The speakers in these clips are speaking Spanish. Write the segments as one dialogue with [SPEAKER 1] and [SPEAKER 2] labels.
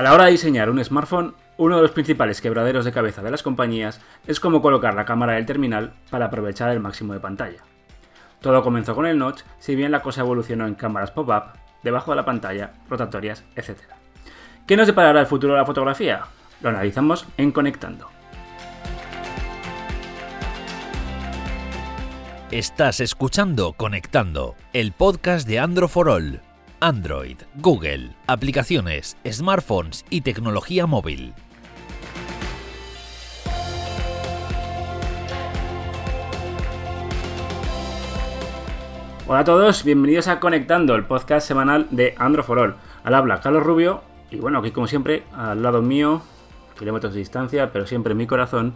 [SPEAKER 1] A la hora de diseñar un smartphone, uno de los principales quebraderos de cabeza de las compañías es cómo colocar la cámara del terminal para aprovechar el máximo de pantalla. Todo comenzó con el notch, si bien la cosa evolucionó en cámaras pop-up, debajo de la pantalla, rotatorias, etc. ¿Qué nos deparará el futuro de la fotografía? Lo analizamos en Conectando.
[SPEAKER 2] Estás escuchando Conectando, el podcast de Andro All. Android, Google, aplicaciones, smartphones y tecnología móvil.
[SPEAKER 1] Hola a todos, bienvenidos a Conectando, el podcast semanal de Andro for All. Al habla Carlos Rubio y bueno, aquí como siempre, al lado mío, kilómetros de distancia, pero siempre en mi corazón,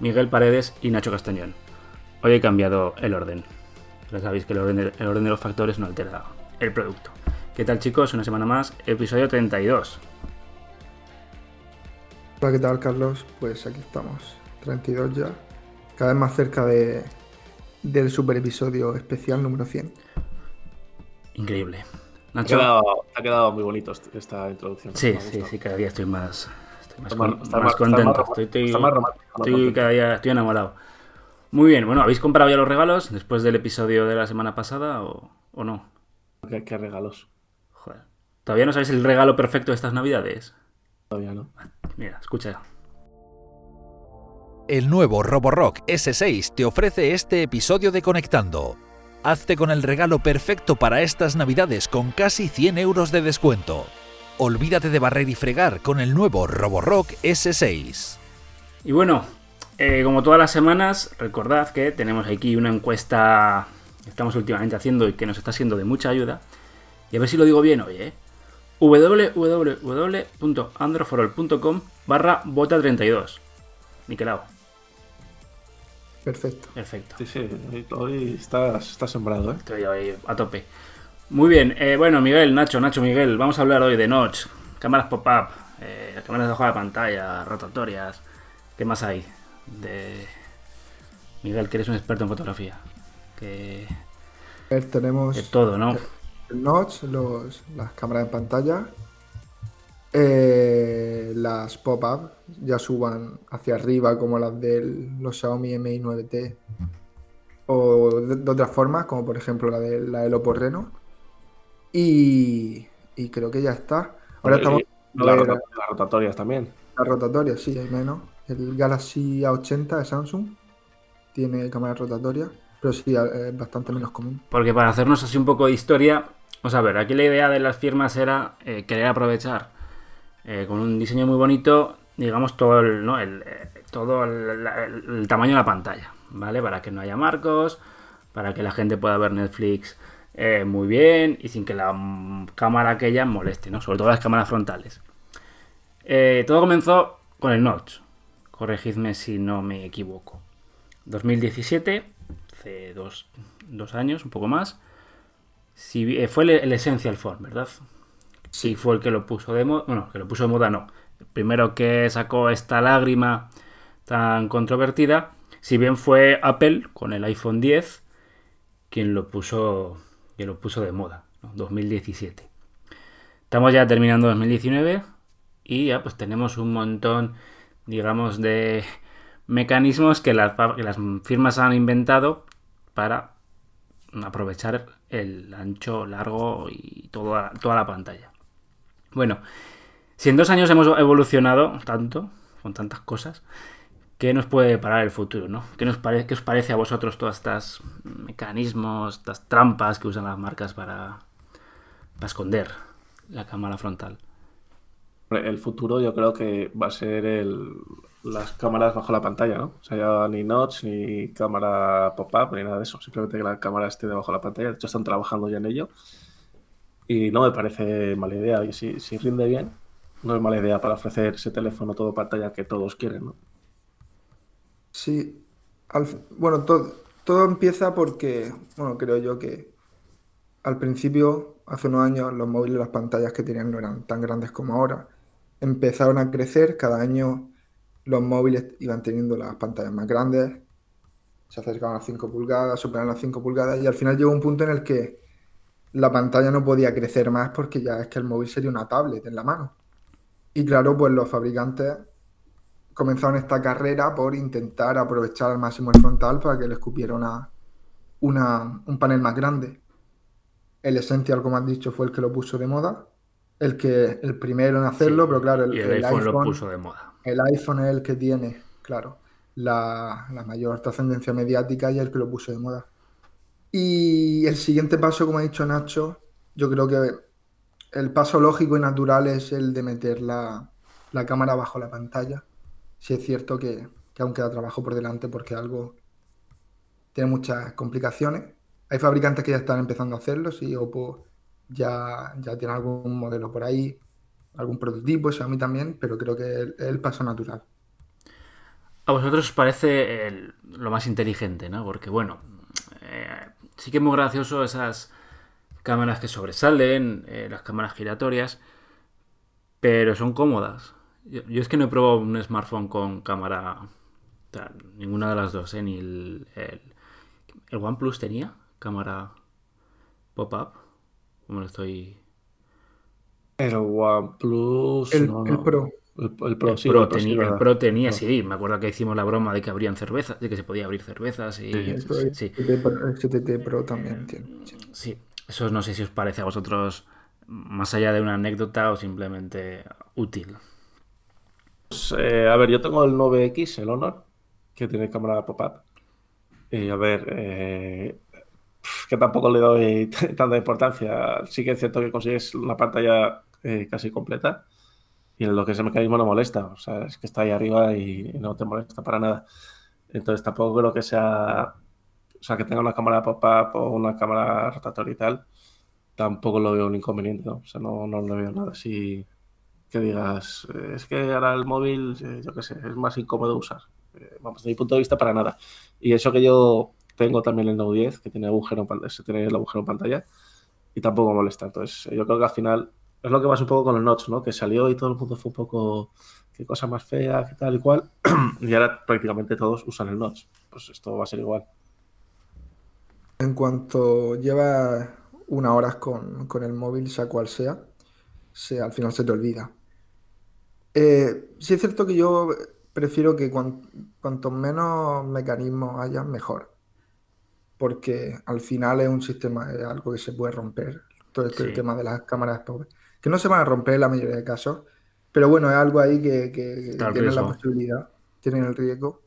[SPEAKER 1] Miguel Paredes y Nacho Castañón. Hoy he cambiado el orden. Ya sabéis que el orden de los factores no altera el producto. ¿Qué tal chicos? Una semana más, episodio 32.
[SPEAKER 3] Hola, ¿qué tal Carlos? Pues aquí estamos, 32 ya, cada vez más cerca de, del super episodio especial número 100.
[SPEAKER 1] Increíble.
[SPEAKER 4] Te ha, quedado, te ha quedado muy bonito esta introducción.
[SPEAKER 1] Sí, sí, sí, cada día estoy más, estoy más, con, más, más contento. Más estoy, estoy, estoy cada día estoy enamorado. Muy bien, bueno, ¿habéis comprado ya los regalos después del episodio de la semana pasada o, o no?
[SPEAKER 4] ¿Qué, ¿Qué, regalos?
[SPEAKER 1] Joder. ¿Todavía no sabéis el regalo perfecto de estas navidades?
[SPEAKER 4] Todavía no.
[SPEAKER 1] Mira, escucha.
[SPEAKER 2] El nuevo Roborock S6 te ofrece este episodio de Conectando. Hazte con el regalo perfecto para estas navidades con casi 100 euros de descuento. Olvídate de barrer y fregar con el nuevo Roborock S6.
[SPEAKER 1] Y bueno, eh, como todas las semanas, recordad que tenemos aquí una encuesta que estamos últimamente haciendo y que nos está siendo de mucha ayuda. Y a ver si lo digo bien hoy, ¿eh? www.androforol.com barra bota32. Niquelao.
[SPEAKER 3] Perfecto.
[SPEAKER 1] Perfecto.
[SPEAKER 4] Sí, sí, hoy estás, estás sembrado, ¿eh?
[SPEAKER 1] Estoy hoy a tope. Muy bien, eh, bueno, Miguel, Nacho, Nacho, Miguel, vamos a hablar hoy de Notch, cámaras pop-up, eh, cámaras de la pantalla, rotatorias. ¿Qué más hay? De Miguel, que eres un experto en fotografía. Que.
[SPEAKER 3] A ver, tenemos.
[SPEAKER 1] De todo, ¿no?
[SPEAKER 3] Notch, los, las cámaras de pantalla, eh, las pop-up ya suban hacia arriba como las de los Xiaomi Mi 9T o de, de otras formas, como por ejemplo la de la del Oppo Reno. Y, y creo que ya está. Ahora estamos.
[SPEAKER 4] Las rota, la rotatorias también.
[SPEAKER 3] Las rotatorias, sí, hay menos. El Galaxy A80 de Samsung tiene cámara rotatoria, pero sí, es bastante menos común.
[SPEAKER 1] Porque para hacernos así un poco de historia, vamos a ver, aquí la idea de las firmas era eh, querer aprovechar eh, con un diseño muy bonito, digamos, todo el, ¿no? el, eh, todo el, tamaño de la pantalla, ¿vale? Para que no haya marcos, para que la gente pueda ver Netflix muy bien y sin que la cámara aquella moleste, ¿no? Sobre todo las cámaras frontales. Todo comenzó con el notch, corregidme si no me equivoco. 2017, hace dos años, un poco más. Si, eh, fue el, el, Essential Phone, ¿verdad? Sí, fue el que lo puso de moda. Bueno, que lo puso de moda, no. El primero que sacó esta lágrima tan controvertida, si bien fue Apple con el iPhone 10 quien lo puso, quien lo puso de moda, ¿no? 2017. Estamos ya terminando 2019 y ya pues tenemos un montón, digamos, de mecanismos que las, que las firmas han inventado para aprovechar el ancho, largo y toda, toda la pantalla. Bueno, si en dos años hemos evolucionado tanto, con tantas cosas, ¿qué nos puede parar el futuro? ¿no? ¿Qué, nos pare ¿Qué os parece a vosotros todas estas mecanismos, estas trampas que usan las marcas para, para esconder la cámara frontal?
[SPEAKER 4] El futuro yo creo que va a ser el, las cámaras bajo la pantalla, ¿no? O sea, ya ni notch, ni cámara pop-up, ni nada de eso. Simplemente que la cámara esté debajo de la pantalla. De hecho, están trabajando ya en ello. Y no me parece mala idea. Y si, si rinde bien, no es mala idea para ofrecer ese teléfono todo pantalla que todos quieren, ¿no?
[SPEAKER 3] Sí. Bueno, todo, todo empieza porque, bueno, creo yo que al principio, hace unos años, los móviles, las pantallas que tenían no eran tan grandes como ahora. Empezaron a crecer, cada año los móviles iban teniendo las pantallas más grandes, se acercaban a las 5 pulgadas, superaban las 5 pulgadas y al final llegó un punto en el que la pantalla no podía crecer más porque ya es que el móvil sería una tablet en la mano. Y claro, pues los fabricantes comenzaron esta carrera por intentar aprovechar al máximo el frontal para que les cupiera una, un panel más grande. El Essential, como has dicho, fue el que lo puso de moda, el que el primero en hacerlo, pero claro,
[SPEAKER 1] el, iPhone, lo puso de moda.
[SPEAKER 3] El iPhone es el que tiene, claro, la, la mayor trascendencia mediática y el que lo puso de moda. Y el siguiente paso, como ha dicho Nacho, yo creo que el paso lógico y natural es el de meter la, cámara bajo la pantalla. Si es cierto que, aún queda trabajo por delante porque algo tiene muchas complicaciones. Hay fabricantes que ya están empezando a hacerlo, si Oppo ya, ya tiene algún modelo por ahí, algún prototipo, a mí también, pero creo que es el, paso natural.
[SPEAKER 1] A vosotros os parece lo más inteligente, ¿no? Porque bueno, eh, sí que es muy gracioso esas cámaras que sobresalen, eh, las cámaras giratorias, pero son cómodas. Yo, es que no he probado un smartphone con cámara, ninguna de las dos, ¿eh? ni el, el, OnePlus tenía cámara pop-up, como lo estoy...
[SPEAKER 4] El OnePlus...
[SPEAKER 3] El, el Pro.
[SPEAKER 1] El, Pro, sí, Pro, tenía, el Pro tenía, sí, me acuerdo que hicimos la broma de que abrían cervezas, de que se podía abrir cervezas y...
[SPEAKER 3] Sí, el HTT Pro también tiene.
[SPEAKER 1] Sí, eso no sé si os parece a vosotros más allá de una anécdota o simplemente útil.
[SPEAKER 4] Pues, eh, a ver, yo tengo el 9X, el Honor, que tiene cámara pop-up. Y a ver, eh, que tampoco le doy tanta importancia. Sí que es cierto que consigues una pantalla eh, casi completa y lo que ese mecanismo no molesta. O sea, es que está ahí arriba y no te molesta para nada. Entonces tampoco creo que sea o sea, que tenga una cámara pop-up o una cámara rotatoria y tal, tampoco lo veo un inconveniente, ¿no? O sea, no, no lo veo nada así que digas, eh, es que ahora el móvil, eh, yo qué sé, es más incómodo usar. Eh, vamos, desde mi punto de vista, para nada. Y eso que yo tengo también el Note 10, que tiene agujero en tiene el agujero en pantalla, y tampoco molesta. Entonces, yo creo que al final es lo que pasa un poco con el Notch, ¿no? Que salió y todo el mundo fue un poco, qué cosa más fea, qué tal y cual, y ahora prácticamente todos usan el Notch. Pues esto va a ser igual.
[SPEAKER 3] En cuanto llevas una hora con, el móvil, sea cual sea, se, al final se te olvida. Eh, sí es cierto que yo prefiero que cuanto menos mecanismos haya, mejor. Porque al final es un sistema, es algo que se puede romper. Todo este tema de las cámaras que no se van a romper en la mayoría de casos. Pero bueno, es algo ahí que, que tienen la posibilidad, tienen el riesgo.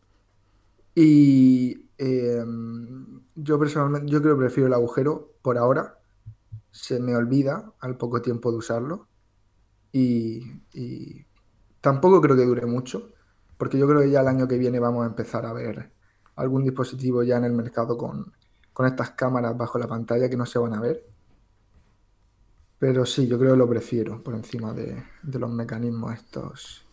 [SPEAKER 3] Y em, yo personalmente, yo creo que prefiero el agujero por ahora. Se me olvida al poco tiempo de usarlo. Y, tampoco creo que dure mucho, porque yo creo que ya el año que viene vamos a empezar a ver algún dispositivo ya en el mercado con, estas cámaras bajo la pantalla que no se van a ver. Pero sí, yo creo que lo prefiero por encima de, los mecanismos estos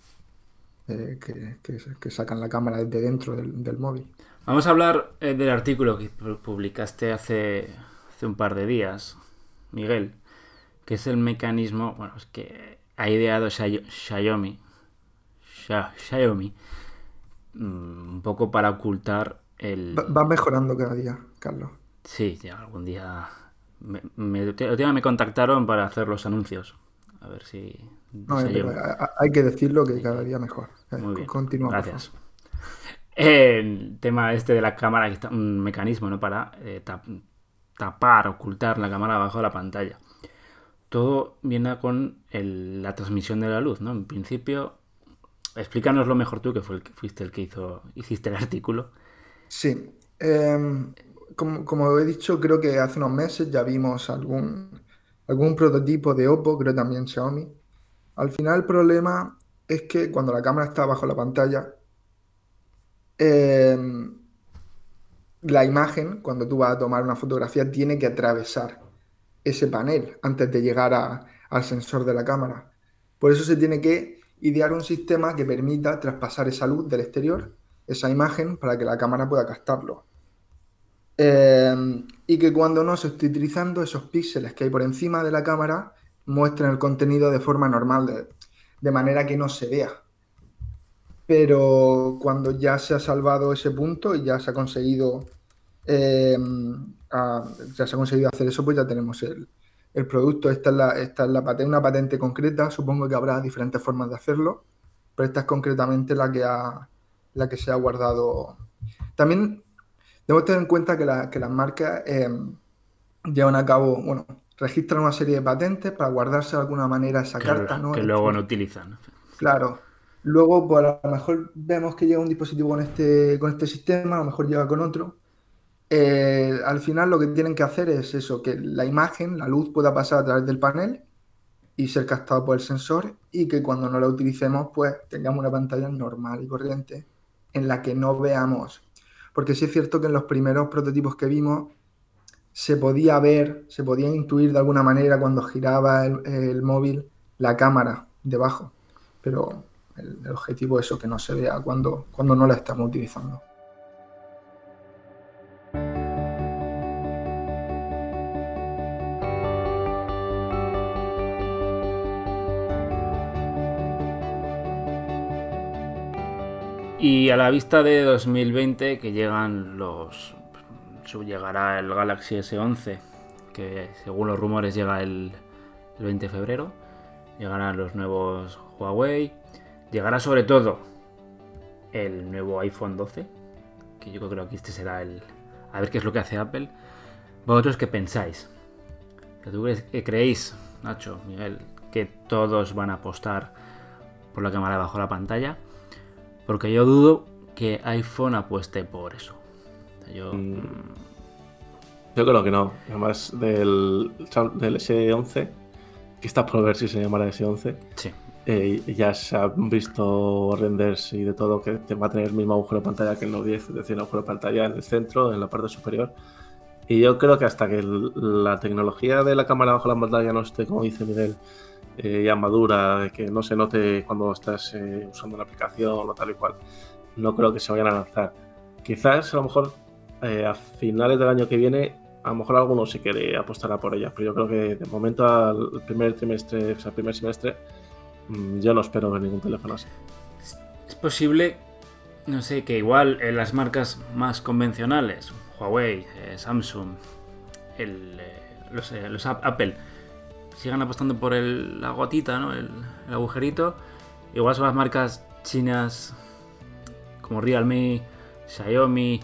[SPEAKER 3] eh, que, sacan la cámara desde dentro del, móvil.
[SPEAKER 1] Vamos a hablar eh, del artículo que publicaste hace, hace un par de días, Miguel, que es el mecanismo, bueno, es que ha ideado Xiaomi, Xiaomi un poco para ocultar el...
[SPEAKER 3] Va, mejorando cada día, Carlos.
[SPEAKER 1] Sí, ya algún día... Me, me, me contactaron para hacer los anuncios. A ver si,
[SPEAKER 3] no, hay que decirlo que cada día mejor. Eh, Muy bien.
[SPEAKER 1] Gracias. El tema este de la cámara, que está un mecanismo ¿no? para eh, tapar, ocultar la cámara abajo de la pantalla. Todo viene con la transmisión de la luz, ¿no? En principio, explícanoslo mejor tú, que fuiste el que hizo, hiciste el artículo.
[SPEAKER 3] Sí. Em, como, he dicho, creo que hace unos meses ya vimos algún, algún prototipo de Oppo, creo también Xiaomi, al final el problema es que cuando la cámara está bajo la pantalla, em, la imagen, cuando tú vas a tomar una fotografía, tiene que atravesar ese panel antes de llegar al sensor de la cámara. Por eso se tiene que idear un sistema que permita traspasar esa luz del exterior, esa imagen, para que la cámara pueda captarlo. Em, y que cuando no se esté utilizando esos píxeles que hay por encima de la cámara, muestren el contenido de forma normal, de, manera que no se vea. Pero cuando ya se ha salvado ese punto y ya se ha conseguido eh, ya se ha conseguido hacer eso, pues ya tenemos el, el producto, esta es, la, esta es la patente, una patente concreta, supongo que habrá diferentes formas de hacerlo, pero esta es concretamente la que, ha, la que se ha guardado. También debemos tener en cuenta que, las marcas eh, llevan a cabo, bueno, registran una serie de patentes para guardarse de alguna manera esa carta, ¿no?
[SPEAKER 1] Que luego no utilizan.
[SPEAKER 3] Claro. Luego, pues a lo mejor vemos que llega un dispositivo con este, con este sistema, a lo mejor llega con otro. Eh, al final lo que tienen que hacer es eso, que la imagen, la luz pueda pasar a través del panel y ser captado por el sensor y que cuando no la utilicemos pues tengamos una pantalla normal y corriente en la que no veamos. Porque sí es cierto que en los primeros prototipos que vimos se podía ver, se podía intuir de alguna manera cuando giraba el, móvil la cámara debajo. Pero el, el, objetivo es eso, que no se vea cuando, cuando no la estamos utilizando.
[SPEAKER 1] Y a la vista de 2020 que llegan los... Llegará el Galaxy S11, que según los rumores llega el, 20 de febrero. Llegarán los nuevos Huawei. Llegará sobre todo el nuevo iPhone 12, que yo creo que este será el... A ver qué es lo que hace Apple. ¿Vosotros qué pensáis? ¿Tú creéis, Nacho, Miguel, que todos van a apostar por la cámara bajo la pantalla? Porque yo dudo que iPhone apueste por eso. yo... Mm,
[SPEAKER 4] yo creo que no. Además del, del S11, que está por ver si se llamará S11.
[SPEAKER 1] Sí.
[SPEAKER 4] Eh, ya se han visto renders y de todo que va a tener el mismo agujero de pantalla que el Note 10, es decir, un agujero de pantalla en el centro, en la parte superior. Y yo creo que hasta que la tecnología de la cámara bajo la pantalla no esté, como dice Miguel, eh, ya madura, que no se note cuando estás eh, usando una aplicación o tal y cual. No creo que se vayan a lanzar. Quizás a lo mejor eh, a finales del año que viene, a lo mejor alguno se quiere apostar por ellas, pero yo creo que de momento al primer trimestre, o sea, primer semestre, mm, yo no espero ver ningún teléfono así.
[SPEAKER 1] Es posible, no sé, que igual en las marcas más convencionales, Huawei, Samsung, el, los, los Apple, sigan apostando por el, la gotita, ¿no? El, agujerito. Igual son las marcas chinas como Realme, Xiaomi,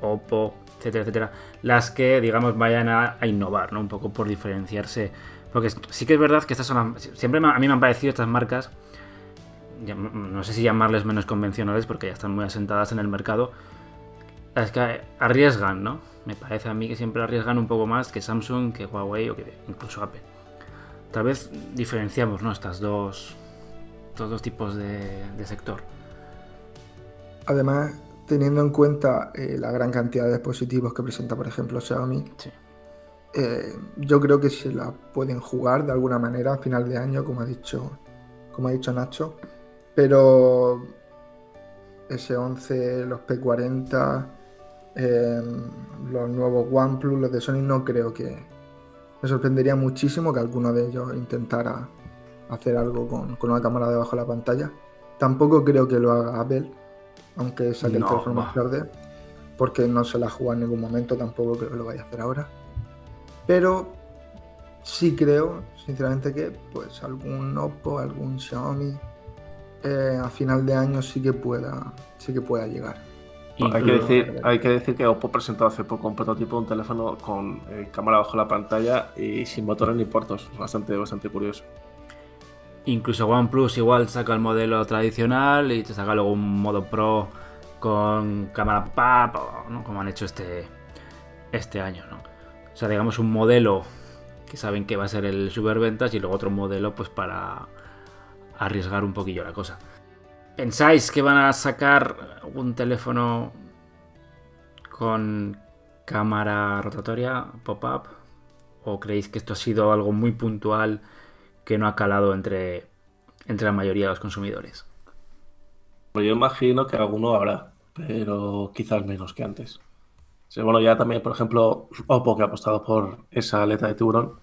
[SPEAKER 1] Oppo, etcétera, etcétera, las que, digamos, vayan a, innovar, ¿no? Un poco por diferenciarse. Porque sí que es verdad que estas son las, Siempre a mí me han parecido estas marcas, no sé si llamarles menos convencionales porque ya están muy asentadas en el mercado, las que arriesgan, ¿no? Me parece a mí que siempre arriesgan un poco más que Samsung, que Huawei o que incluso Apple. Tal vez diferenciamos ¿no? estas dos, estos dos tipos de, sector.
[SPEAKER 3] Además, teniendo en cuenta eh, la gran cantidad de dispositivos que presenta, por ejemplo, Xiaomi, eh, yo creo que se la pueden jugar de alguna manera a final de año, como ha dicho, como ha dicho Nacho. Pero S11, los P40, los nuevos OnePlus, los de Sony, no creo que. Me sorprendería muchísimo que alguno de ellos intentara hacer algo con, una cámara debajo de la pantalla. Tampoco creo que lo haga Apple, aunque saque el teléfono más tarde, porque no se la juega en ningún momento, tampoco creo que lo vaya a hacer ahora. Pero sí creo, sinceramente, que pues algún Oppo, algún Xiaomi eh, a final de año sí que pueda, sí que pueda llegar.
[SPEAKER 4] Hay que, decir, hay que decir que Oppo presentó hace poco un prototipo de un teléfono con eh, cámara bajo la pantalla y sin motores ni puertos. Bastante, bastante curioso.
[SPEAKER 1] Incluso OnePlus igual saca el modelo tradicional y te saca luego un modo Pro con cámara PAP, ¿no? como han hecho este, este año. ¿no? O sea, digamos un modelo que saben que va a ser el superventas y luego otro modelo pues para arriesgar un poquillo la cosa. ¿Pensáis que van a sacar un teléfono con cámara rotatoria, pop-up? ¿O creéis que esto ha sido algo muy puntual que no ha calado entre, entre la mayoría de los consumidores?
[SPEAKER 4] Yo imagino que alguno habrá, pero quizás menos que antes. bueno, ya también, por ejemplo, Oppo, que ha apostado por esa aleta de tiburón,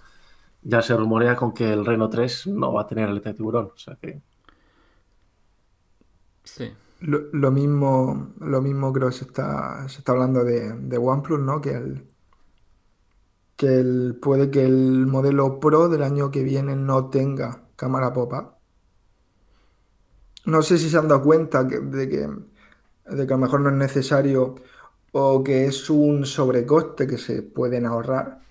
[SPEAKER 4] ya se rumorea con que el Reno 3 no va a tener aleta de tiburón. O sea que
[SPEAKER 3] lo, mismo, lo mismo creo que se está, se está hablando de, OnePlus, ¿no? Que el, que el, puede que el modelo Pro del año que viene no tenga cámara pop-up. No sé si se han dado cuenta de, que, de que a lo mejor no es necesario o que es un sobrecoste que se pueden ahorrar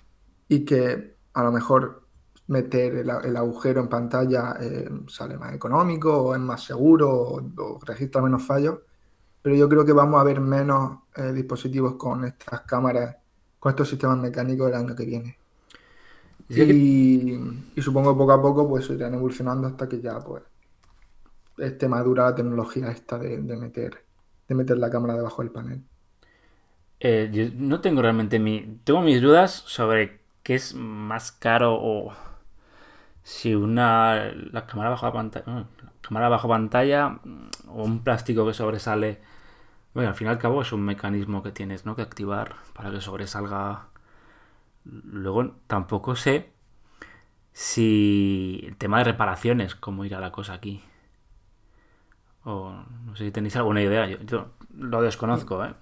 [SPEAKER 3] y que a lo mejor meter el, agujero en pantalla eh, sale más económico o es más seguro o, registra menos fallos. Pero yo creo que vamos a ver menos eh, dispositivos con estas cámaras, con estos sistemas mecánicos el año que viene. Y, supongo que poco a poco pues irán evolucionando hasta que ya pues esté madura la tecnología esta de, meter de meter la cámara debajo del panel.
[SPEAKER 1] Eh, yo no tengo realmente mi. Tengo mis dudas sobre qué es más caro o si una la cámara bajo pantalla, cámara bajo pantalla o un plástico que sobresale. Bueno, al fin y al cabo es un mecanismo que tienes ¿no? que activar para que sobresalga. Luego tampoco sé si el tema de reparaciones, cómo irá la cosa aquí. O no sé si tenéis alguna idea. Yo, lo desconozco, ¿eh?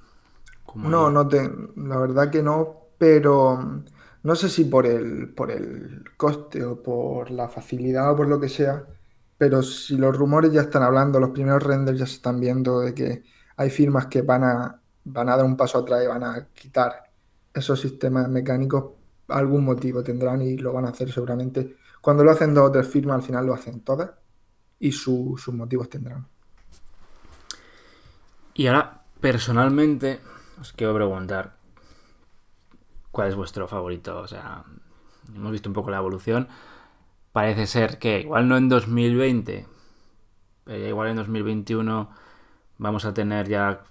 [SPEAKER 3] No, no te, la verdad que no, pero no sé si por el, por el coste o por la facilidad o por lo que sea, pero si los rumores ya están hablando, los primeros renders ya se están viendo de que hay firmas que van a, van a dar un paso atrás y van a quitar esos sistemas mecánicos, algún motivo tendrán y lo van a hacer seguramente. Cuando lo hacen dos o tres firmas, al final lo hacen todas y sus motivos tendrán.
[SPEAKER 1] Y ahora, personalmente, os quiero preguntar, cuál es vuestro favorito. O sea, hemos visto un poco la evolución. Parece ser que igual no en 2020, pero igual en 2021 vamos a tener ya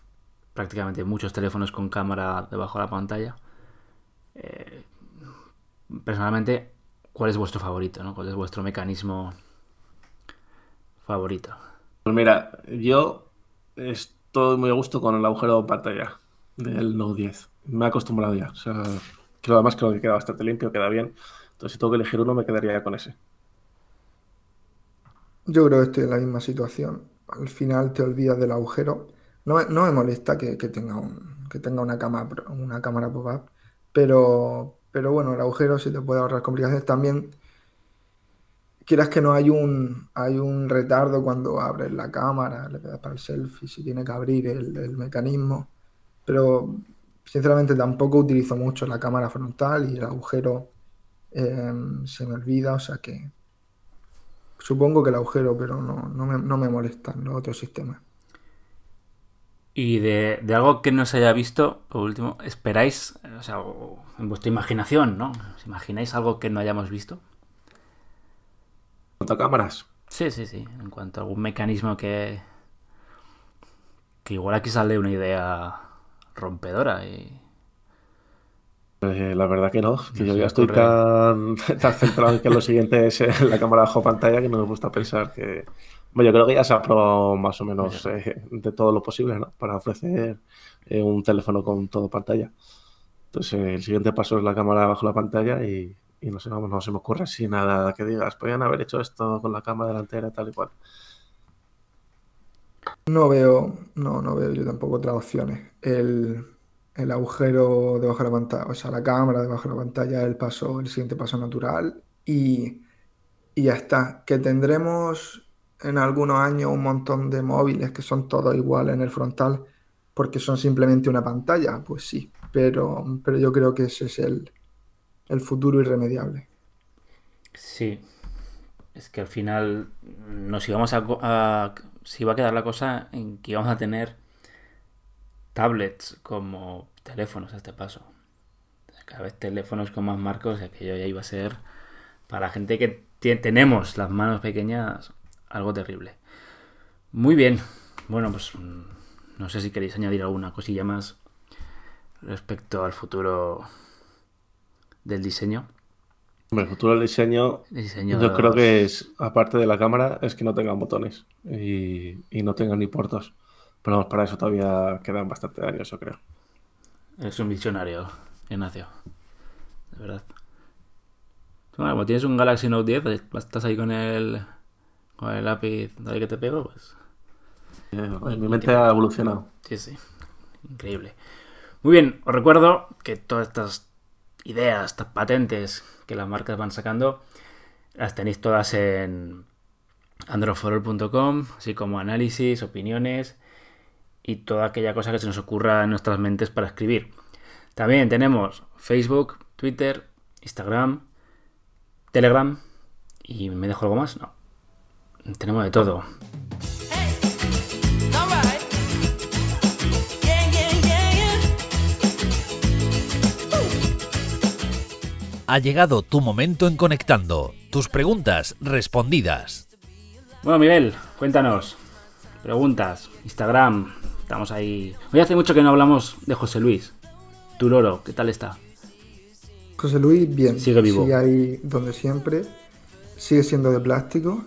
[SPEAKER 1] prácticamente muchos teléfonos con cámara debajo de la pantalla. Eh, personalmente, ¿cuál es vuestro favorito? ¿no? ¿Cuál es vuestro mecanismo favorito?
[SPEAKER 4] Pues mira, yo estoy muy a gusto con el agujero de pantalla del Note 10 me he acostumbrado ya. O sea, creo además creo que queda bastante limpio, queda bien. Entonces, si tengo que elegir uno, me quedaría ya con ese.
[SPEAKER 3] Yo creo que estoy en la misma situación. Al final te olvidas del agujero. No, me molesta que, tenga un, que tenga una cámara, una cámara pop-up, pero, pero bueno, el agujero sí te puede ahorrar complicaciones. También, quieras que no, hay un, hay un retardo cuando abres la cámara, le das para el selfie, si tiene que abrir el, el mecanismo. Pero Sinceramente tampoco utilizo mucho la cámara frontal y el agujero em, se me olvida, o sea que supongo que el agujero, pero no, no, me, molestan los otros sistemas.
[SPEAKER 1] Y de, algo que no se haya visto, por último, ¿esperáis, o sea, en vuestra imaginación, ¿no? ¿Os imagináis algo que no hayamos visto?
[SPEAKER 4] ¿En cuanto a cámaras?
[SPEAKER 1] Sí, sí, sí. En cuanto a algún mecanismo que. que igual aquí sale una idea rompedora. Y...
[SPEAKER 4] Pues, la verdad que no, que yo ya estoy tan, centrado en que lo siguiente es eh, la cámara bajo pantalla que no me gusta pensar que... Bueno, yo creo que ya se ha probado más o menos eh, de todo lo posible, ¿no? Para ofrecer eh, un teléfono con todo pantalla. Entonces, el siguiente paso es la cámara bajo la pantalla y, no sé, no se me ocurre así nada que digas, podrían haber hecho esto con la cámara delantera tal y cual.
[SPEAKER 3] No veo, no, no veo yo tampoco otras opciones. El, agujero debajo de la pantalla, o sea, la cámara debajo de la pantalla, el paso, el siguiente paso natural y, y ya está. Que tendremos en algunos años un montón de móviles que son todos iguales en el frontal porque son simplemente una pantalla, pues sí, pero, pero yo creo que ese es el, el futuro irremediable.
[SPEAKER 1] Sí, es que al final nos íbamos a, si va a quedar la cosa en que vamos a tener tablets como teléfonos a este paso. Cada vez teléfonos con más marcos, aquello ya iba a ser para la gente que tenemos las manos pequeñas algo terrible. Muy bien. Bueno, pues mm, no sé si queréis añadir alguna cosilla más respecto al futuro del diseño.
[SPEAKER 4] El futuro del diseño, yo creo que es, aparte de la cámara, es que no tengan botones y, no tengan ni puertos. Pero para eso todavía quedan bastante años, yo creo.
[SPEAKER 1] Es un visionario, Ignacio. De verdad. Bueno, como tienes un Galaxy Note 10, pues, estás ahí con el, con el lápiz de que te pego, pues...
[SPEAKER 4] mi mente ha evolucionado.
[SPEAKER 1] Sí, sí. Increíble. Muy bien, os recuerdo que todas estas ideas, patentes que las marcas van sacando, las tenéis todas en androforol.com, así como análisis, opiniones y toda aquella cosa que se nos ocurra en nuestras mentes para escribir. También tenemos Facebook, Twitter, Instagram, Telegram y me dejo algo más, no. Tenemos de todo.
[SPEAKER 2] Ha llegado tu momento en Conectando. Tus preguntas respondidas.
[SPEAKER 1] Bueno, Miguel, cuéntanos. Preguntas, Instagram, estamos ahí. Hoy hace mucho que no hablamos de José Luis. Tu loro, ¿qué tal está?
[SPEAKER 3] José Luis, bien.
[SPEAKER 1] Sigue vivo.
[SPEAKER 3] Sigue ahí donde siempre. Sigue siendo de plástico.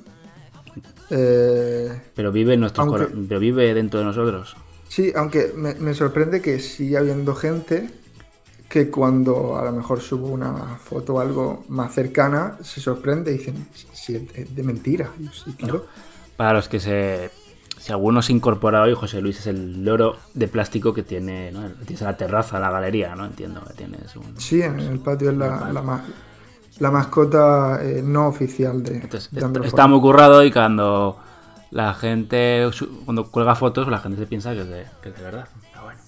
[SPEAKER 3] Eh,
[SPEAKER 1] pero vive en nuestros
[SPEAKER 3] aunque-
[SPEAKER 1] pero vive dentro de nosotros.
[SPEAKER 3] Sí, aunque me, me sorprende que sigue habiendo gente que cuando a lo mejor subo una foto o algo más cercana se sorprende y dicen, sí, es de mentira. Sí, claro.
[SPEAKER 1] Para los que se. Si alguno se incorpora hoy, José Luis es el loro de plástico que tiene, ¿no? Tienes la terraza, la galería, ¿no? Entiendo que tienes un.
[SPEAKER 3] Sí, en el patio es la, la, ma- la mascota eh, no oficial de,
[SPEAKER 1] Entonces,
[SPEAKER 3] de
[SPEAKER 1] está muy currado y cuando la gente, cuando cuelga fotos, la gente se piensa que es de, que es de verdad. Pero bueno.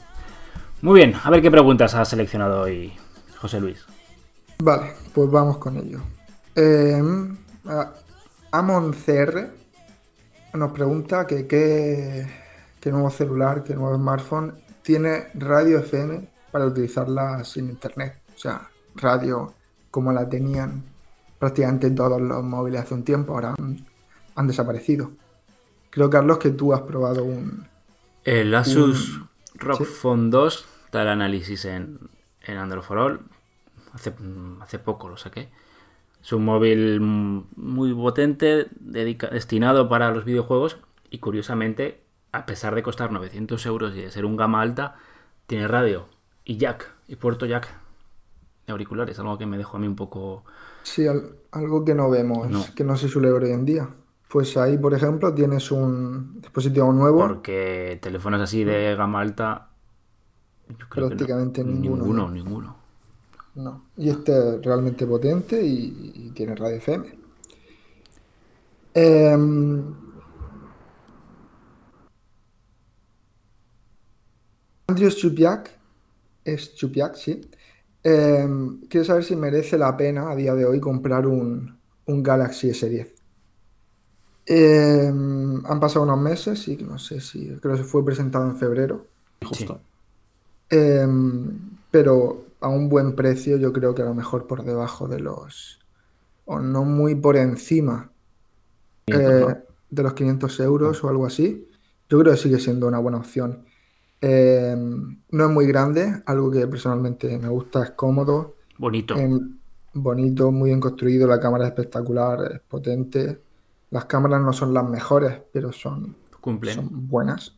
[SPEAKER 1] Muy bien, a ver qué preguntas ha seleccionado hoy José Luis.
[SPEAKER 3] Vale, pues vamos con ello. Eh, Amon CR nos pregunta que qué, qué nuevo celular, qué nuevo smartphone tiene radio FM para utilizarla sin internet. O sea, radio como la tenían prácticamente todos los móviles hace un tiempo, ahora han, han desaparecido. Creo, Carlos, que tú has probado un...
[SPEAKER 1] El Asus
[SPEAKER 3] Un-
[SPEAKER 1] ROG
[SPEAKER 3] sí.
[SPEAKER 1] Phone 2 está el análisis en, en Android for All. Hace, hace poco lo saqué. Es un móvil muy potente, dedica- destinado para los videojuegos y curiosamente, a pesar de costar 900 euros y de ser un gama alta, tiene radio y jack y puerto jack de auriculares, algo que me dejó a mí un poco...
[SPEAKER 3] Sí, al- algo que no vemos,
[SPEAKER 1] No.
[SPEAKER 3] que no se suele ver hoy en día. Pues ahí, por ejemplo, tienes un dispositivo nuevo.
[SPEAKER 1] Porque teléfonos así de gama alta... yo creo que no.
[SPEAKER 3] Prácticamente ninguno,
[SPEAKER 1] Ninguno,
[SPEAKER 3] ¿no?
[SPEAKER 1] ninguno.
[SPEAKER 3] No. Y este es realmente potente y, y tiene radio FM. Em, Andrew Chupiak, es Chupiak, sí. Em, quiero saber si merece la pena a día de hoy comprar un, un Galaxy S10. Em, han pasado unos meses y no sé si, creo que fue presentado en febrero.
[SPEAKER 4] Justo.
[SPEAKER 3] Em, pero a un buen precio, yo creo que a lo mejor por debajo de los, o no muy por encima eh,
[SPEAKER 4] ¿no?
[SPEAKER 3] de los 500 euros o algo así. Yo creo que sigue siendo una buena opción. Em, no es muy grande, algo que personalmente me gusta, es cómodo,
[SPEAKER 1] Bonito.
[SPEAKER 3] em, bonito, muy bien construido, la cámara es espectacular, es potente. Las cámaras no son las mejores, pero son,
[SPEAKER 1] Cumplen.
[SPEAKER 3] son buenas.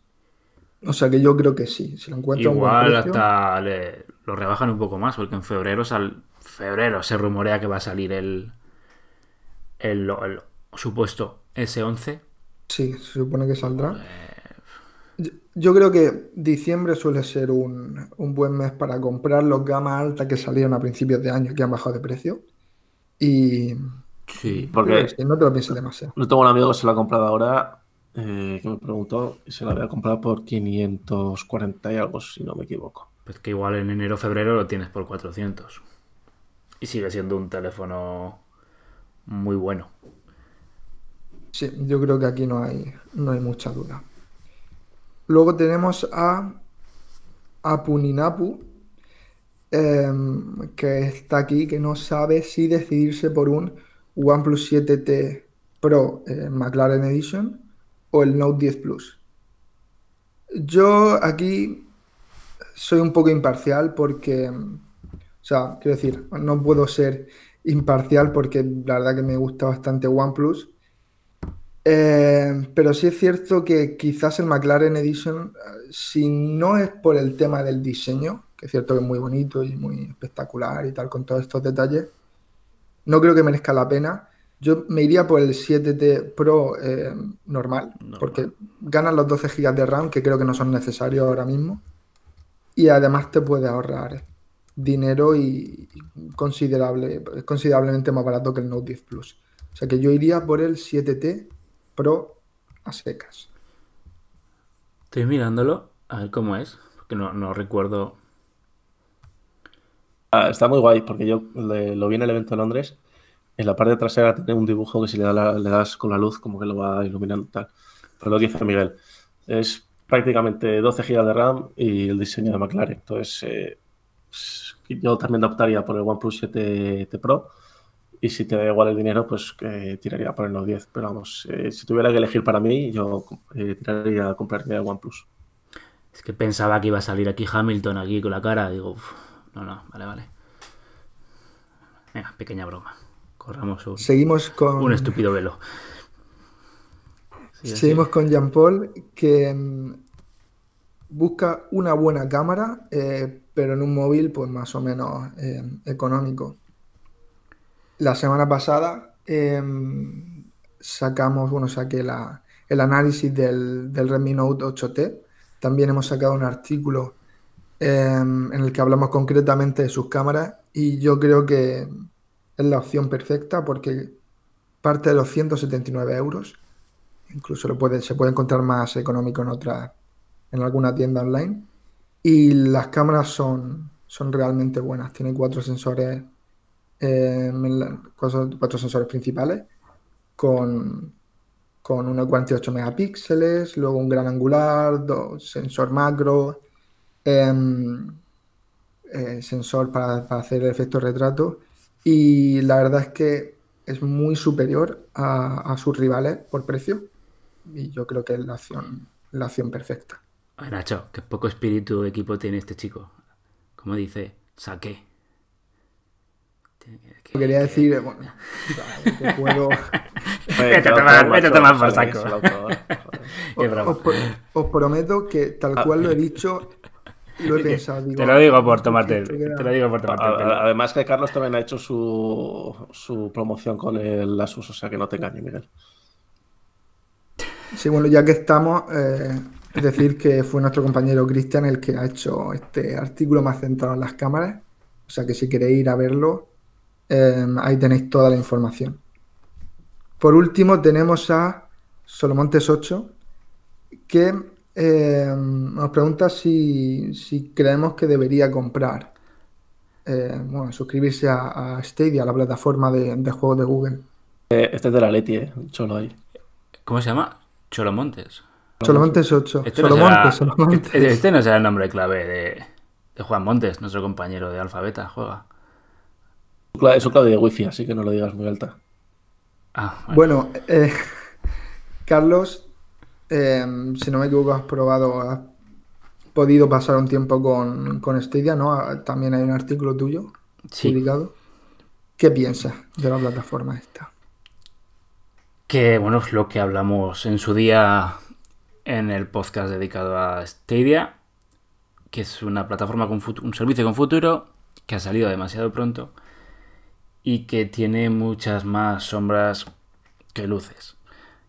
[SPEAKER 3] O sea que yo creo que sí, si lo encuentro a un buen
[SPEAKER 1] Igual
[SPEAKER 3] precio.
[SPEAKER 1] hasta le- lo rebajan un poco más, porque en febrero sal, febrero se rumorea que va a salir el, el, el supuesto S11.
[SPEAKER 3] Sí, se supone que saldrá. Yo, creo que diciembre suele ser un, un buen mes para comprar los gamas altas que salieron a principios de año, que han bajado de precio. Y
[SPEAKER 1] Sí,
[SPEAKER 4] Porque-
[SPEAKER 3] sí, no te lo pienses demasiado.
[SPEAKER 4] Yo tengo un amigo que se lo ha comprado ahora, eh, que me preguntó y se lo había comprado por 540 y algo, si no me equivoco.
[SPEAKER 1] Pues que igual en enero febrero lo tienes por 400. Y sigue siendo un teléfono muy bueno.
[SPEAKER 3] Sí, yo creo que aquí no hay, no hay mucha duda. Luego tenemos a Apuninapu, em, que está aquí, que no sabe si decidirse por un OnePlus 7T Pro eh, McLaren Edition o el Note 10 Plus. Yo aquí soy un poco imparcial porque, o sea, quiero decir, no puedo ser imparcial porque la verdad que me gusta bastante OnePlus. Eh, pero sí es cierto que quizás el McLaren Edition, eh, si no es por el tema del diseño, que es cierto que es muy bonito y muy espectacular y tal, con todos estos detalles, no creo que merezca la pena. Yo me iría por el 7T Pro eh, normal,
[SPEAKER 1] Normal.
[SPEAKER 3] porque ganan los 12 GB de RAM, que creo que no son necesarios ahora mismo. Y además te puede ahorrar dinero y, considerable, considerablemente más barato que el Note 10 Plus. O sea que yo iría por el 7T Pro a secas.
[SPEAKER 1] Estoy mirándolo, a ver cómo es, porque no, no recuerdo.
[SPEAKER 4] Ah, está muy guay, porque yo le- lo vi en el evento de Londres. En la parte trasera tiene un dibujo que si le, da la- le das con la luz, como que lo va iluminando y tal. Pero lo que dice Miguel, es prácticamente 12 GB de RAM y el diseño de McLaren. Entonces, eh, yo también optaría por el OnePlus 7T Pro. Y si te da igual el dinero, pues eh, tiraría por el Note 10. Pero vamos, eh, si tuviera que elegir para mí, yo eh, tiraría a comprarme el OnePlus.
[SPEAKER 1] Es que pensaba que iba a salir aquí Hamilton aquí con la cara. Digo, uf, no, no, vale, vale. Venga, pequeña broma. Corramos un,
[SPEAKER 3] Seguimos con,
[SPEAKER 1] un estúpido velo.
[SPEAKER 3] Seguimos con Jean Paul, que mm, busca una buena cámara, eh, pero en un móvil pues más o menos eh, económico. La semana pasada em, sacamos, bueno, saqué la- el análisis del, del Redmi Note 8T. También hemos sacado un artículo em, en el que hablamos concretamente de sus cámaras y yo creo que es la opción perfecta porque parte de los 179 euros. Incluso lo puede, se puede encontrar más económico en otra, en alguna tienda online. Y las cámaras son, son realmente buenas. Tiene cuatro sensores, en la- cuatro, sensores principales con, con unos 48 megapíxeles, luego un gran angular, dos sensor macro, em, eh, sensor para, para hacer el efecto retrato. Y la verdad es que es muy superior a sus rivales por precio. Y yo creo que es la opción, la opción perfecta.
[SPEAKER 1] Ay, Nacho, qué poco espíritu de equipo tiene este chico. Como dice, saqué. Tiene que- que-
[SPEAKER 3] Quería
[SPEAKER 1] que-
[SPEAKER 3] decir, bueno, o sea, que puedo,
[SPEAKER 1] Vete a tomar- vete a tomar por saco.
[SPEAKER 3] Os, os- os prometo que tal cual lo he dicho, lo he pensado. digo,
[SPEAKER 1] Te lo digo por tomarte, te lo digo por tomarte.
[SPEAKER 4] Además que Carlos también ha hecho su, su promoción con el Asus, o sea que no te engañes, Miguel.
[SPEAKER 3] Sí, bueno, ya que estamos, eh, es decir, que fue nuestro compañero Cristian el que ha hecho este artículo más centrado en las cámaras. O sea que si queréis ir a verlo, eh, ahí tenéis toda la información. Por último, tenemos a Solomontes 8, que eh, nos pregunta si, si creemos que debería comprar, eh, bueno, suscribirse a, a Stadia, la plataforma de, de juegos de Google.
[SPEAKER 4] Eh, Este es de la Leti, ¿eh? Cholo ahí.
[SPEAKER 1] ¿Cómo se llama? Cholomontes.
[SPEAKER 3] Solomontes 8.
[SPEAKER 1] Este no,
[SPEAKER 3] Solomontes,
[SPEAKER 1] será, este- este no será el nombre clave de, de Juan Montes, nuestro compañero de Alfabeta, juega.
[SPEAKER 4] Es un clave de wifi, así que no lo digas muy alta.
[SPEAKER 1] Ah, bueno.
[SPEAKER 3] Bueno, eh, Carlos, eh, si no me equivoco, has probado, has podido pasar un tiempo con, con Stadia, ¿no? Ah, También hay un artículo tuyo
[SPEAKER 1] Sí.
[SPEAKER 3] publicado. ¿Qué piensas de la plataforma esta?
[SPEAKER 1] Que bueno, es lo que hablamos en su día en el podcast dedicado a Stadia, que es una plataforma con un servicio con futuro que ha salido demasiado pronto y que tiene muchas más sombras que luces.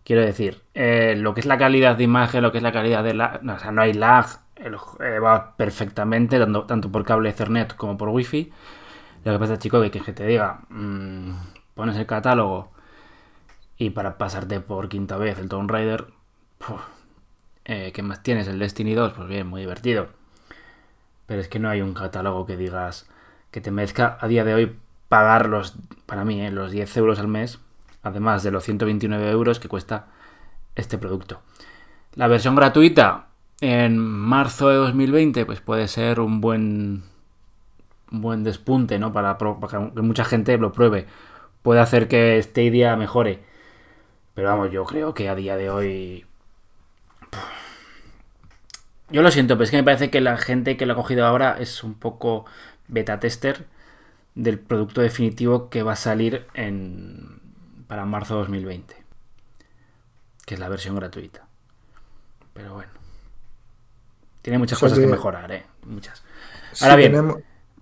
[SPEAKER 1] Quiero decir, eh, lo que es la calidad de imagen, lo que es la calidad de lag, no, o sea, no hay lag, eh, va perfectamente, tanto, tanto por cable Ethernet como por Wi-Fi. Lo que pasa, chico, que, que te diga, mm, pones el catálogo y para pasarte por quinta vez el Tomb Raider, eh, ¿qué más tienes? El Destiny 2, pues bien, muy divertido. Pero es que no hay un catálogo que digas que te merezca a día de hoy pagar los, para mí, eh, los 10 euros al mes, además de los 129 euros que cuesta este producto. La versión gratuita en marzo de 2020, pues puede ser un buen, un buen despunte, ¿no? Para que mucha gente lo pruebe. Puede hacer que Stadia mejore. Pero vamos, yo creo que a día de hoy. Yo lo siento, pero es que me parece que la gente que lo ha cogido ahora es un poco beta tester del producto definitivo que va a salir en para marzo de 2020. Que es la versión gratuita. Pero bueno. Tiene muchas
[SPEAKER 3] O sea
[SPEAKER 1] cosas que...
[SPEAKER 3] que-
[SPEAKER 1] mejorar, ¿eh? Muchas. Ahora bien,
[SPEAKER 3] tenemos-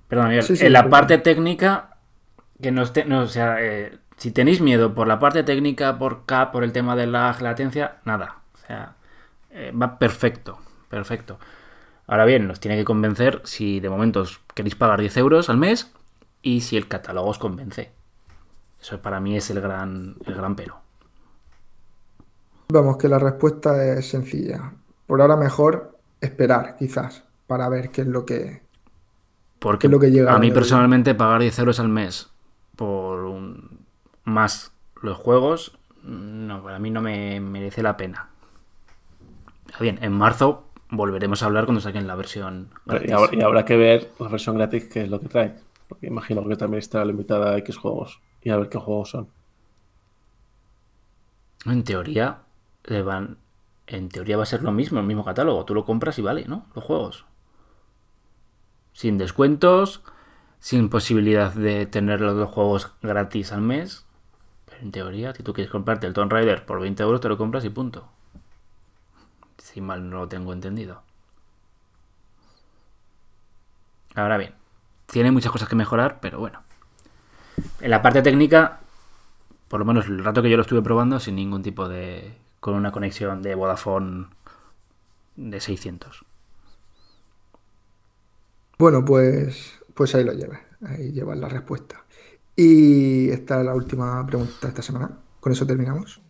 [SPEAKER 1] Perdón, Miguel,
[SPEAKER 3] Sí, sí,
[SPEAKER 1] en la parte técnica, que no esté, no, o sea, eh, si tenéis miedo por la parte técnica, por K, por el tema de la latencia, nada. O sea, eh, va perfecto, perfecto. Ahora bien, nos tiene que convencer si de momento os queréis pagar 10 euros al mes y si el catálogo os convence. Eso para mí es el gran, el gran pero.
[SPEAKER 3] Vamos, que la respuesta es sencilla. Por ahora mejor esperar, quizás, para ver qué es lo que,
[SPEAKER 1] Porque
[SPEAKER 3] es lo que llega
[SPEAKER 1] a mí personalmente pagar 10 euros al mes por un- más los juegos, no, para mí no me merece la pena. Bien, en marzo volveremos a hablar cuando saquen la versión
[SPEAKER 4] Y
[SPEAKER 1] gratis.
[SPEAKER 4] habrá, y habrá que ver la versión gratis qué es lo que trae. Porque imagino que también está limitada a X juegos. Y a ver qué juegos son.
[SPEAKER 1] En teoría, le van. En teoría va a ser lo mismo, el mismo catálogo. Tú lo compras y vale, ¿no? Los juegos. Sin descuentos, sin posibilidad de tener los dos juegos gratis al mes. En teoría, si tú quieres comprarte el Tomb Raider por 20 euros, te lo compras y punto. Si mal no lo tengo entendido. Ahora bien, tiene muchas cosas que mejorar, pero bueno. En la parte técnica, por lo menos el rato que yo lo estuve probando, sin ningún tipo de. con una conexión de Vodafone de 600.
[SPEAKER 3] Bueno, pues, pues ahí lo llevas. Ahí llevas la respuesta. Y esta es la última pregunta de esta semana. Con eso terminamos.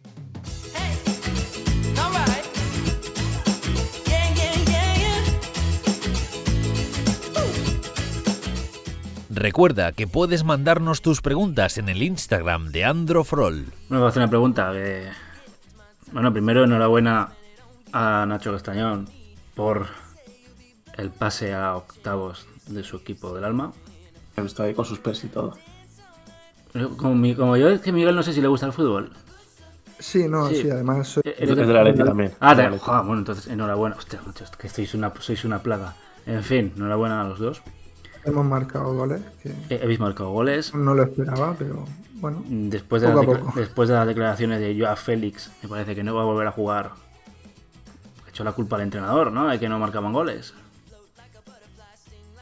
[SPEAKER 2] Recuerda que puedes mandarnos tus preguntas en el Instagram de Androfrol.
[SPEAKER 1] Me voy a hacer una pregunta. que- Bueno, primero enhorabuena a Nacho Castañón por el pase a octavos de su equipo del alma.
[SPEAKER 4] Está ahí con sus pers y todo.
[SPEAKER 1] Como, mi- como yo, es que Miguel no sé si le gusta el fútbol.
[SPEAKER 3] Sí, no,
[SPEAKER 1] Sí.
[SPEAKER 3] sí, además soy-
[SPEAKER 1] Eh,
[SPEAKER 4] Es de la Leti también.
[SPEAKER 1] Ah,
[SPEAKER 4] de la
[SPEAKER 1] joder, bueno, entonces enhorabuena. Hostia, que sois una, sois una plaga. En fin, enhorabuena a los dos.
[SPEAKER 3] hemos marcado goles, que
[SPEAKER 1] Eh, Habéis marcado goles.
[SPEAKER 3] no lo esperaba, pero bueno.
[SPEAKER 1] Después de,
[SPEAKER 3] Poco
[SPEAKER 1] las
[SPEAKER 3] a
[SPEAKER 1] decla-
[SPEAKER 3] poco.
[SPEAKER 1] después de las declaraciones de Joao Félix, me parece que no va a volver a jugar. Ha hecho la culpa al entrenador, ¿no? De que no marcaban goles.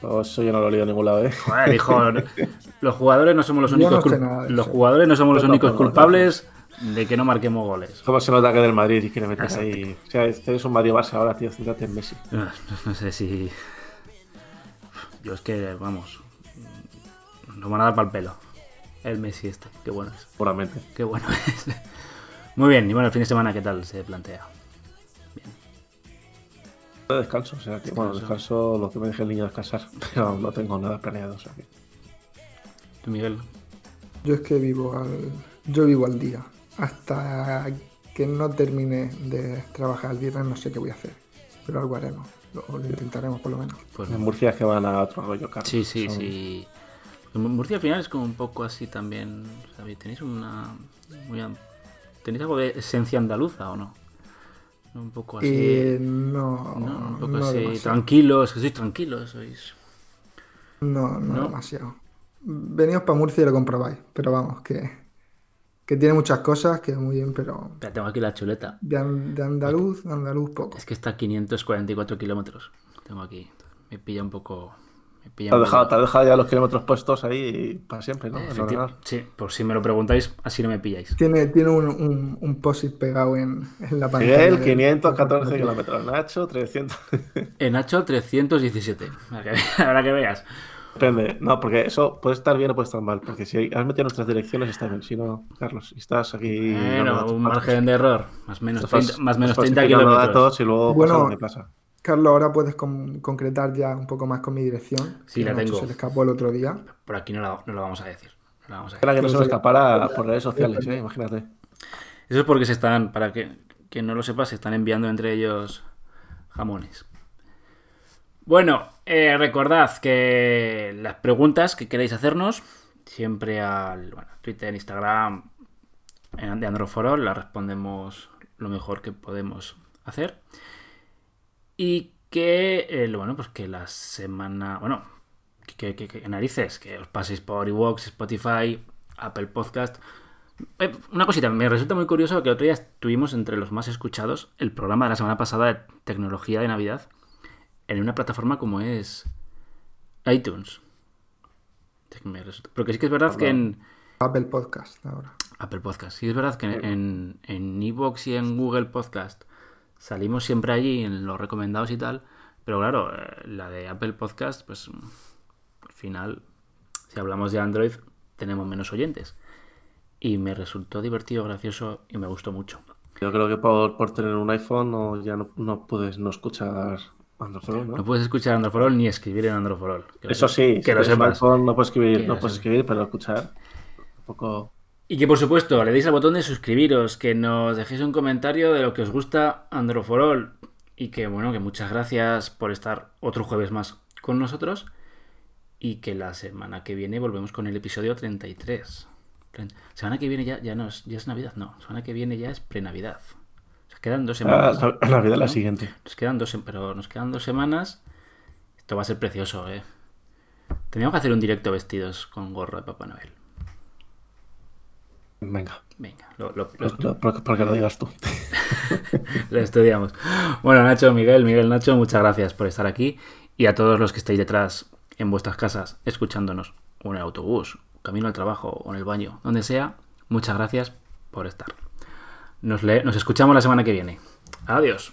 [SPEAKER 4] No, eso yo no lo he leído en ningún lado, ¿eh?
[SPEAKER 1] Joder, dijo, los jugadores no somos los únicos,
[SPEAKER 3] no nada
[SPEAKER 1] los jugadores no somos los únicos culpables de que no marquemos goles.
[SPEAKER 4] ¿Cómo se nota que del Madrid y quiere meterse ahí? O sea, este es un Madrid Barça ahora, tío. Céntrate en Messi.
[SPEAKER 1] No, no sé si. Yo es que, vamos. Nos van a dar para el pelo. El Messi este, qué bueno es.
[SPEAKER 4] Puramente.
[SPEAKER 1] Qué bueno es. Muy bien, y bueno, el fin de semana, ¿qué tal se plantea?
[SPEAKER 4] De descanso, o sea, que bueno, descanso lo que me deje el niño descansar. Pero no tengo nada planeado, o sea que.
[SPEAKER 1] ¿Tú, Miguel?
[SPEAKER 3] Yo es que vivo al, yo vivo al día. Hasta que no termine de trabajar el viernes no sé qué voy a hacer. Pero algo haremos. Lo, lo intentaremos por lo menos.
[SPEAKER 1] Pues
[SPEAKER 4] En Murcia es que van a otro rollo, Carlos.
[SPEAKER 1] Sí, sí,
[SPEAKER 4] Son-
[SPEAKER 1] sí. En Murcia al final es como un poco así también. ¿sabéis? ¿Tenéis una. muy ¿Tenéis algo de esencia andaluza o no? Un poco así.
[SPEAKER 3] Eh, no,
[SPEAKER 1] ¿no? Un poco
[SPEAKER 3] no
[SPEAKER 1] así.
[SPEAKER 3] demasiado.
[SPEAKER 1] Tranquilos, que sois tranquilos, sois.
[SPEAKER 3] No, no,
[SPEAKER 1] ¿No?
[SPEAKER 3] demasiado. Venimos para Murcia y lo comprobáis. Pero vamos, que, que tiene muchas cosas, que muy bien, pero
[SPEAKER 1] Espera, tengo aquí la chuleta.
[SPEAKER 3] de, de andaluz, de andaluz poco.
[SPEAKER 1] Es que está a 544 kilómetros. Tengo aquí. Me pilla un poco.
[SPEAKER 4] Te has
[SPEAKER 1] un
[SPEAKER 4] dejado,
[SPEAKER 1] poco-
[SPEAKER 4] te has dejado ya los kilómetros puestos ahí para siempre, ¿no? Ordenar.
[SPEAKER 1] Sí, por si me lo preguntáis, así no me pilláis.
[SPEAKER 3] Tiene, tiene un, un, un post-it pegado en, en la pantalla.
[SPEAKER 4] Miguel,
[SPEAKER 3] del-
[SPEAKER 4] 514 kilómetros. Nacho, 300.
[SPEAKER 1] En Nacho 317. Para que, veas.
[SPEAKER 4] Depende. No, porque eso puede estar bien o puede estar mal. Porque si has metido nuestras direcciones está bien. Si no, Carlos, si estás aquí.
[SPEAKER 1] Bueno,
[SPEAKER 4] dando
[SPEAKER 1] un
[SPEAKER 4] datos
[SPEAKER 1] margen de error. Más o menos
[SPEAKER 4] falsos,
[SPEAKER 1] 30, más o menos
[SPEAKER 4] estás
[SPEAKER 1] 30
[SPEAKER 4] falsificando
[SPEAKER 1] kilómetros.
[SPEAKER 4] y luego
[SPEAKER 3] Bueno,
[SPEAKER 4] pasa lo que pasa.
[SPEAKER 3] Carlos, ahora puedes con- concretar ya un poco más con mi dirección.
[SPEAKER 1] Sí,
[SPEAKER 3] que
[SPEAKER 1] la tengo.
[SPEAKER 3] Se le escapó el otro día.
[SPEAKER 1] Por aquí no lo vamos a decir. No lo vamos a decir.
[SPEAKER 4] Espera que no se
[SPEAKER 3] Entonces,
[SPEAKER 4] escapara por redes sociales, ¿eh? Imagínate.
[SPEAKER 1] Eso es porque se están, para que, que no lo sepas, se están enviando entre ellos jamones. Bueno, eh, recordad que las preguntas que queréis hacernos, siempre al bueno, Twitter, Instagram, en- de Androforol, las respondemos lo mejor que podemos hacer. Y que, eh, bueno, pues que la semana, bueno, que, que- que narices, que os paséis por iVoox, Spotify, Apple Podcast. Eh, una cosita, me resulta muy curioso que otro día estuvimos entre los más escuchados el programa de la semana pasada de tecnología de Navidad en una plataforma como es iTunes. Porque sí que es verdad que en
[SPEAKER 3] Apple Podcast ahora.
[SPEAKER 1] Apple Podcast, sí es verdad que en en Evox y en Google Podcast salimos siempre allí en los recomendados y tal, pero claro, eh, la de Apple Podcast, pues al final si hablamos de Android, tenemos menos oyentes. Y me resultó divertido, gracioso y me gustó mucho.
[SPEAKER 4] Yo creo que por, por tener un iPhone no, ya no, no puedes no escuchar Android, ¿no?
[SPEAKER 1] No puedes escuchar Androforol ni escribir en Androforol.
[SPEAKER 4] Eso sí,
[SPEAKER 1] que
[SPEAKER 4] si
[SPEAKER 1] lo sepas.
[SPEAKER 4] iPhone no puedes escribir, no puedes escribir, pero escuchar un poco...
[SPEAKER 1] Y que por supuesto le deis al botón de suscribiros, que nos dejéis un comentario de lo que os gusta Androforol. Y que bueno, que muchas gracias por estar otro jueves más con nosotros. Y que la semana que viene volvemos con el episodio 33. Tre- Semana que viene ya, ya, no es, ya es Navidad, no. Semana que viene ya es pre-Navidad. O sea, quedan dos
[SPEAKER 4] Ah,
[SPEAKER 1] semanas.
[SPEAKER 4] la, la vida es la siguiente.
[SPEAKER 1] Nos quedan dos, pero nos quedan dos semanas. Esto va a ser precioso, eh. Teníamos que hacer un directo vestidos con gorro de Papá Noel.
[SPEAKER 4] Venga,
[SPEAKER 1] Venga, lo, lo- lo-
[SPEAKER 4] lo- digas tú.
[SPEAKER 1] lo estudiamos. Bueno, Nacho, Miguel, Miguel, Nacho, muchas gracias por estar aquí. Y a todos los que estáis detrás en vuestras casas escuchándonos, o en el autobús, camino al trabajo, o en el baño, donde sea, muchas gracias por estar. Nos, le- nos escuchamos la semana que viene. Adiós.